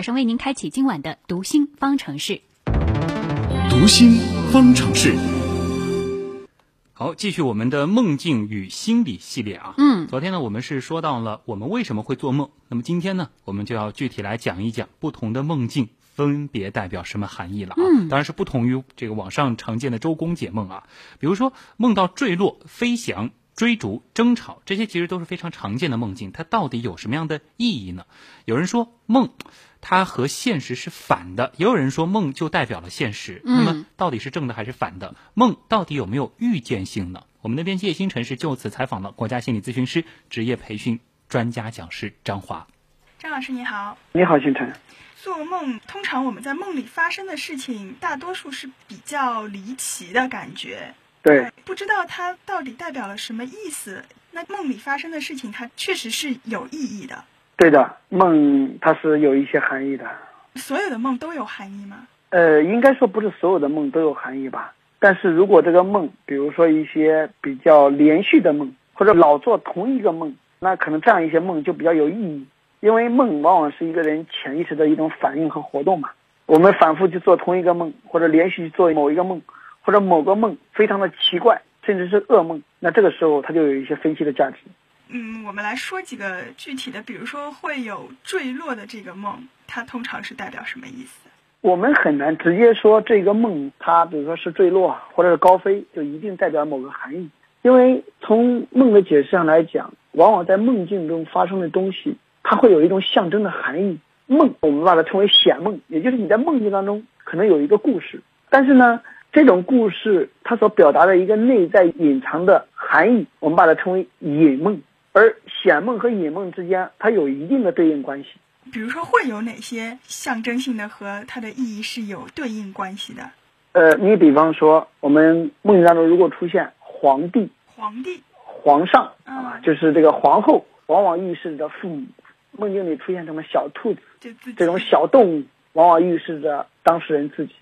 马上为您开启今晚的读心方程式。读心方程式。好，继续我们的梦境与心理系列啊。嗯，昨天呢，我们是说到了我们为什么会做梦，那么今天呢，我们就要具体来讲一讲不同的梦境分别代表什么含义了啊。嗯当然是不同于这个网上常见的周公解梦啊。比如说梦到坠落、飞翔、追逐、争吵，这些其实都是非常常见的梦境，它到底有什么样的意义呢？有人说梦。它和现实是反的，也有人说梦就代表了现实。嗯那么到底是正的还是反的？梦到底有没有预见性呢？我们的编辑叶星辰是就此采访了国家心理咨询师、职业培训专家讲师张华。张老师你好，你好，星辰。做梦通常我们在梦里发生的事情，大多数是比较离奇的感觉，对，不知道它到底代表了什么意思。那梦里发生的事情，它确实是有意义的。对的，梦它是有一些含义的。所有的梦都有含义吗？呃，应该说不是所有的梦都有含义吧。但是如果这个梦，比如说一些比较连续的梦，或者老做同一个梦，那可能这样一些梦就比较有意义。因为梦往往是一个人潜意识的一种反应和活动嘛。我们反复去做同一个梦，或者连续去做某一个梦，或者某个梦非常的奇怪，甚至是噩梦，那这个时候它就有一些分析的价值。嗯，我们来说几个具体的，比如说会有坠落的这个梦，它通常是代表什么意思？我们很难直接说这个梦，它比如说是坠落或者是高飞，就一定代表某个含义。因为从梦的解释上来讲，往往在梦境中发生的东西，它会有一种象征的含义。梦我们把它称为显梦，也就是你在梦境当中可能有一个故事，但是呢，这种故事它所表达的一个内在隐藏的含义，我们把它称为隐梦。而显梦和隐梦之间，它有一定的对应关系。比如说会有哪些象征性的和它的意义是有对应关系的？呃，你比方说，我们梦境当中如果出现皇帝、皇帝，皇上嗯啊，就是这个皇后，往往预示着父母。梦境里出现什么小兔子这种小动物，往往预示着当事人自己。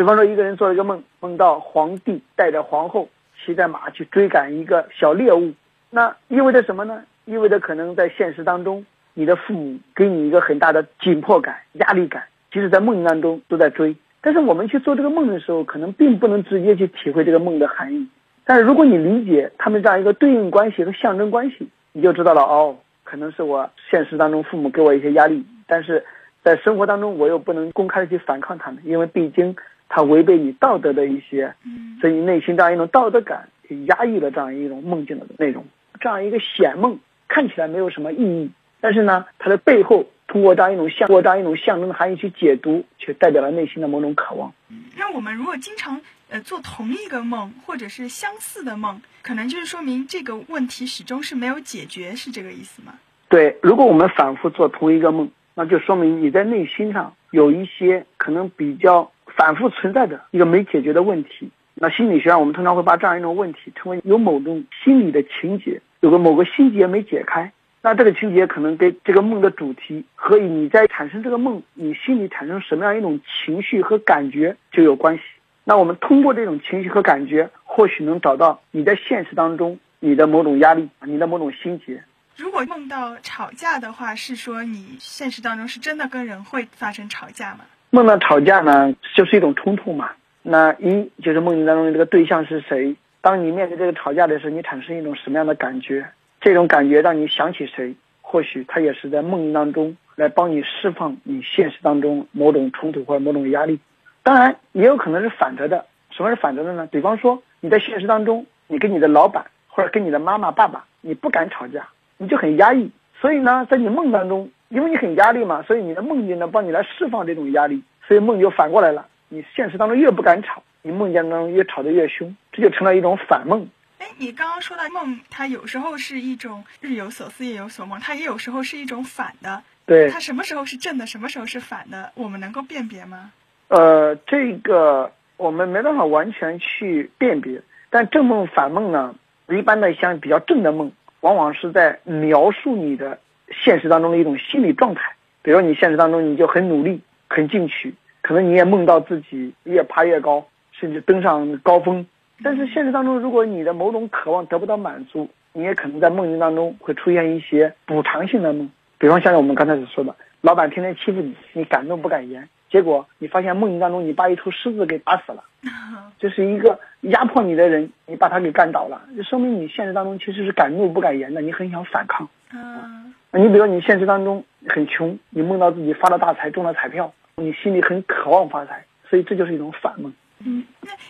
比方说，一个人做了一个梦，梦到皇帝带着皇后骑着马去追赶一个小猎物，那意味着什么呢？意味着可能在现实当中，你的父母给你一个很大的紧迫感、压力感，即使在梦当中都在追。但是我们去做这个梦的时候，可能并不能直接去体会这个梦的含义。但是如果你理解他们这样一个对应关系和象征关系，你就知道了哦，可能是我现实当中父母给我一些压力，但是在生活当中我又不能公开的去反抗他们，因为毕竟它违背你道德的一些，嗯所以你内心这样一种道德感去压抑了这样一种梦境的内容。这样一个显梦看起来没有什么意义，但是呢，它的背后通过这样一种象，通过这样一种象征的含义去解读，却代表了内心的某种渴望。那我们如果经常呃做同一个梦，或者是相似的梦，可能就是说明这个问题始终是没有解决，是这个意思吗？对，如果我们反复做同一个梦，那就说明你在内心上有一些可能比较反复存在的一个没解决的问题。那心理学上，我们通常会把这样一种问题称为有某种心理的情节，有个某个心结没解开。那这个情节可能跟这个梦的主题和你在产生这个梦，你心里产生什么样一种情绪和感觉就有关系。那我们通过这种情绪和感觉，或许能找到你在现实当中你的某种压力，你的某种心结。如果梦到吵架的话，是说你现实当中是真的跟人会发生吵架吗？梦到吵架呢，就是一种冲突嘛。那一就是梦境当中的这个对象是谁？当你面对这个吵架的时候，你产生一种什么样的感觉？这种感觉让你想起谁？或许他也是在梦境当中来帮你释放你现实当中某种冲突或者某种压力。当然，也有可能是反着的。什么是反着的呢？比方说你在现实当中，你跟你的老板或者跟你的妈妈、爸爸，你不敢吵架，你就很压抑。所以呢，在你梦当中，因为你很压力嘛，所以你的梦境呢帮你来释放这种压力，所以梦就反过来了。你现实当中越不敢吵，你梦见当中越吵得越凶，这就成了一种反梦。哎，你刚刚说到梦，它有时候是一种日有所思夜有所梦，它也有时候是一种反的。对它，什么时候是正的，什么时候是反的，我们能够辨别吗？呃，这个我们没办法完全去辨别，但正梦反梦呢，一般的像比较正的梦，往往是在描述你的现实当中的一种心理状态。比如你现实当中你就很努力、很进取，可能你也梦到自己越爬越高，甚至登上高峰。但是现实当中，如果你的某种渴望得不到满足，你也可能在梦境当中会出现一些补偿性的梦。比方像我们刚才所说的，老板天天欺负你，你敢怒不敢言，结果你发现梦境当中你把一头狮子给打死了，这是一个压迫你的人，你把他给干倒了，就说明你现实当中其实是敢怒不敢言的，你很想反抗。啊你比如说你现实当中很穷，你梦到自己发了大财中了彩票，你心里很渴望发财，所以这就是一种反梦。嗯，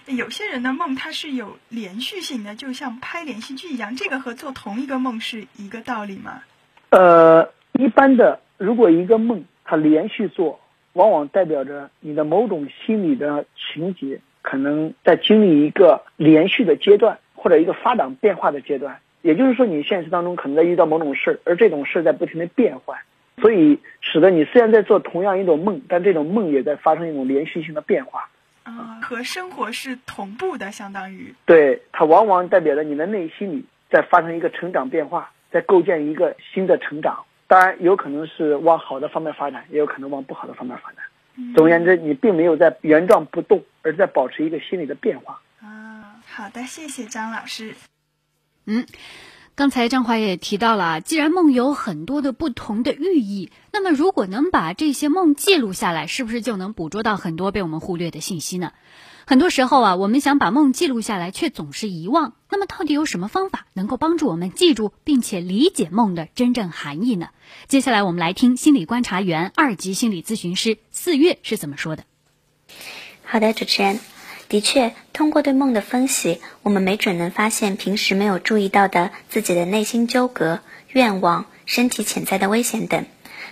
那有些人的梦它是有连续性的，就像拍连续剧一样，这个和做同一个梦是一个道理吗？呃，一般的，如果一个梦它连续做，往往代表着你的某种心理的情节可能在经历一个连续的阶段，或者一个发展变化的阶段。也就是说，你现实当中可能在遇到某种事儿，而这种事儿在不停的变换，所以使得你虽然在做同样一种梦，但这种梦也在发生一种连续性的变化。啊、和生活是同步的，相当于。对，它往往代表着你的内心里在发生一个成长变化，在构建一个新的成长。当然，有可能是往好的方面发展，也有可能往不好的方面发展。嗯总而言之，你并没有在原状不动，而在保持一个心理的变化。啊，好的，谢谢张老师。嗯，刚才张华也提到了，既然梦有很多的不同的寓意，那么如果能把这些梦记录下来，是不是就能捕捉到很多被我们忽略的信息呢？很多时候啊，我们想把梦记录下来，却总是遗忘。那么，到底有什么方法能够帮助我们记住并且理解梦的真正含义呢？接下来，我们来听心理观察员、二级心理咨询师四月是怎么说的。好的，主持人，的确，通过对梦的分析，我们没准能发现平时没有注意到的自己的内心纠葛、愿望、身体潜在的危险等。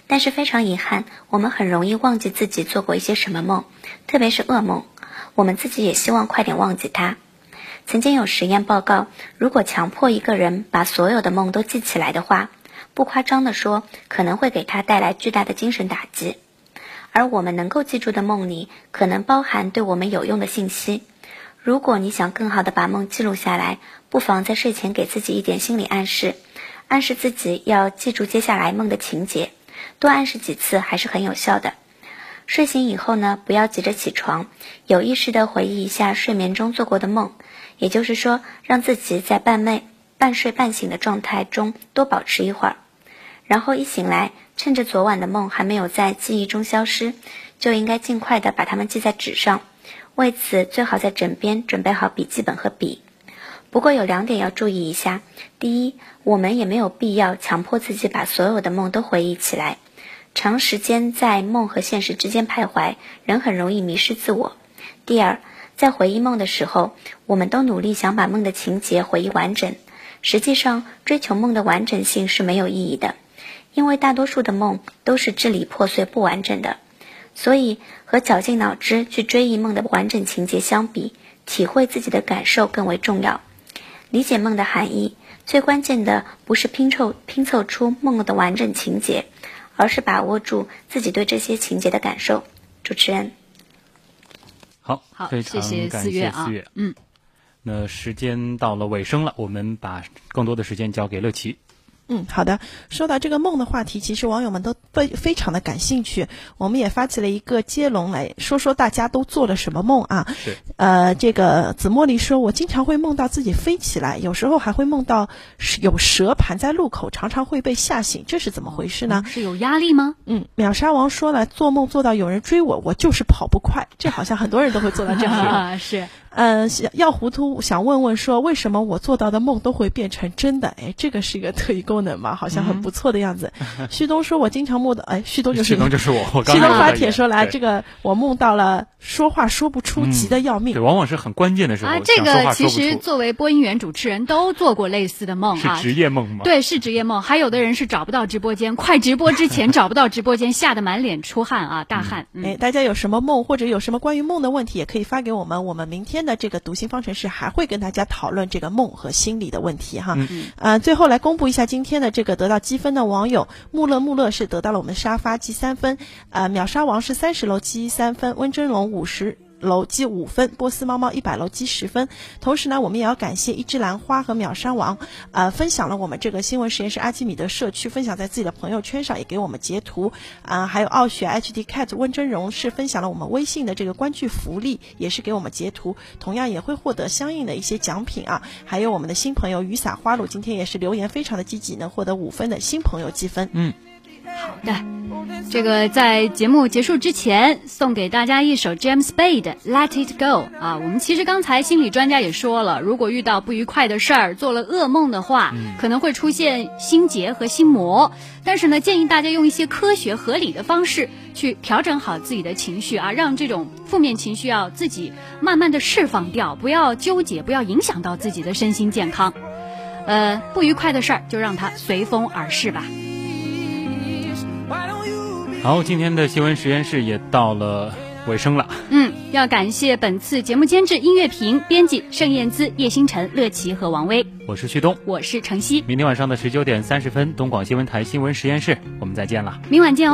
但是非常遗憾，我们很容易忘记自己做过一些什么梦，特别是噩梦。我们自己也希望快点忘记它。曾经有实验报告，如果强迫一个人把所有的梦都记起来的话，不夸张地说，可能会给他带来巨大的精神打击。而我们能够记住的梦里，可能包含对我们有用的信息。如果你想更好的把梦记录下来，不妨在睡前给自己一点心理暗示，暗示自己要记住接下来梦的情节，多暗示几次还是很有效的。睡醒以后呢，不要急着起床，有意识的回忆一下睡眠中做过的梦，也就是说，让自己在半寐、半睡半醒的状态中多保持一会儿。然后一醒来，趁着昨晚的梦还没有在记忆中消失，就应该尽快的把它们记在纸上。为此，最好在枕边准备好笔记本和笔。不过有两点要注意一下：第一，我们也没有必要强迫自己把所有的梦都回忆起来。长时间在梦和现实之间徘徊，人很容易迷失自我。第二，在回忆梦的时候，我们都努力想把梦的情节回忆完整，实际上追求梦的完整性是没有意义的。因为大多数的梦都是支离破碎、不完整的，所以和绞尽脑汁去追忆梦的完整情节相比，体会自己的感受更为重要。理解梦的含义，最关键的不是拼凑拼凑出梦的完整情节，而是把握住自己对这些情节的感受。主持人，好，好，非谢谢常感四月啊。，嗯。那时间到了尾声了，我们把更多的时间交给乐琪。嗯，好的。说到这个梦的话题，其实网友们都非非常的感兴趣。我们也发起了一个接龙，来说说大家都做了什么梦啊？是。呃，这个紫茉莉说，我经常会梦到自己飞起来，有时候还会梦到有蛇盘在路口，常常会被吓醒，这是怎么回事呢？是有压力吗？嗯，秒杀王说了，做梦做到有人追我，我就是跑不快，这好像很多人都会做到这样。是。呃，要糊涂想问问说，为什么我做到的梦都会变成真的？哎，这个是一个特异功能嘛，好像很不错的样子。旭东说，我经常梦到，哎，旭东就是旭东就是我，我刚旭东发帖说来，这个我梦到了说话说不出，嗯急得要命。对，往往是很关键的时候，啊，这个其实作为播音员、主持人都做过类似的梦是啊。职业梦吗？对，是职业梦。还有的人是找不到直播间，快直播之前找不到直播间，吓得满脸出汗啊，大汗。嗯哎，大家有什么梦或者有什么关于梦的问题，也可以发给我们。我们明天的这个读心方程式还会跟大家讨论这个梦和心理的问题哈。嗯呃，最后来公布一下今天的这个得到积分的网友，穆勒穆勒是得到了我们沙发积三分，呃，秒杀王是三十楼积三分，温峥嵘五十。楼积五分，波斯猫猫一百楼积十分。同时呢，我们也要感谢一枝兰花和秒杀王，呃，分享了我们这个新闻实验室阿基米德社区，分享在自己的朋友圈上，也给我们截图。啊、还有傲雪 HD Cat 温真荣是分享了我们微信的这个观剧福利，也是给我们截图，同样也会获得相应的一些奖品啊。还有我们的新朋友雨洒花露，今天也是留言非常的积极，能获得五分的新朋友积分。嗯。好的，这个在节目结束之前，送给大家一首 James Bay 的《Let It Go》啊。我们其实刚才心理专家也说了，如果遇到不愉快的事儿，做了噩梦的话，可能会出现心结和心魔。但是呢，建议大家用一些科学合理的方式去调整好自己的情绪啊，让这种负面情绪要自己慢慢的释放掉，不要纠结，不要影响到自己的身心健康。呃，不愉快的事儿就让它随风而逝吧。好，今天的新闻实验室也到了尾声了。嗯，要感谢本次节目监制音乐评、编辑盛燕姿、叶星辰、乐琪和王威。我是旭东，我是程曦。明天晚上的十九点三十分，东广新闻台新闻实验室，我们再见了。明晚见哦。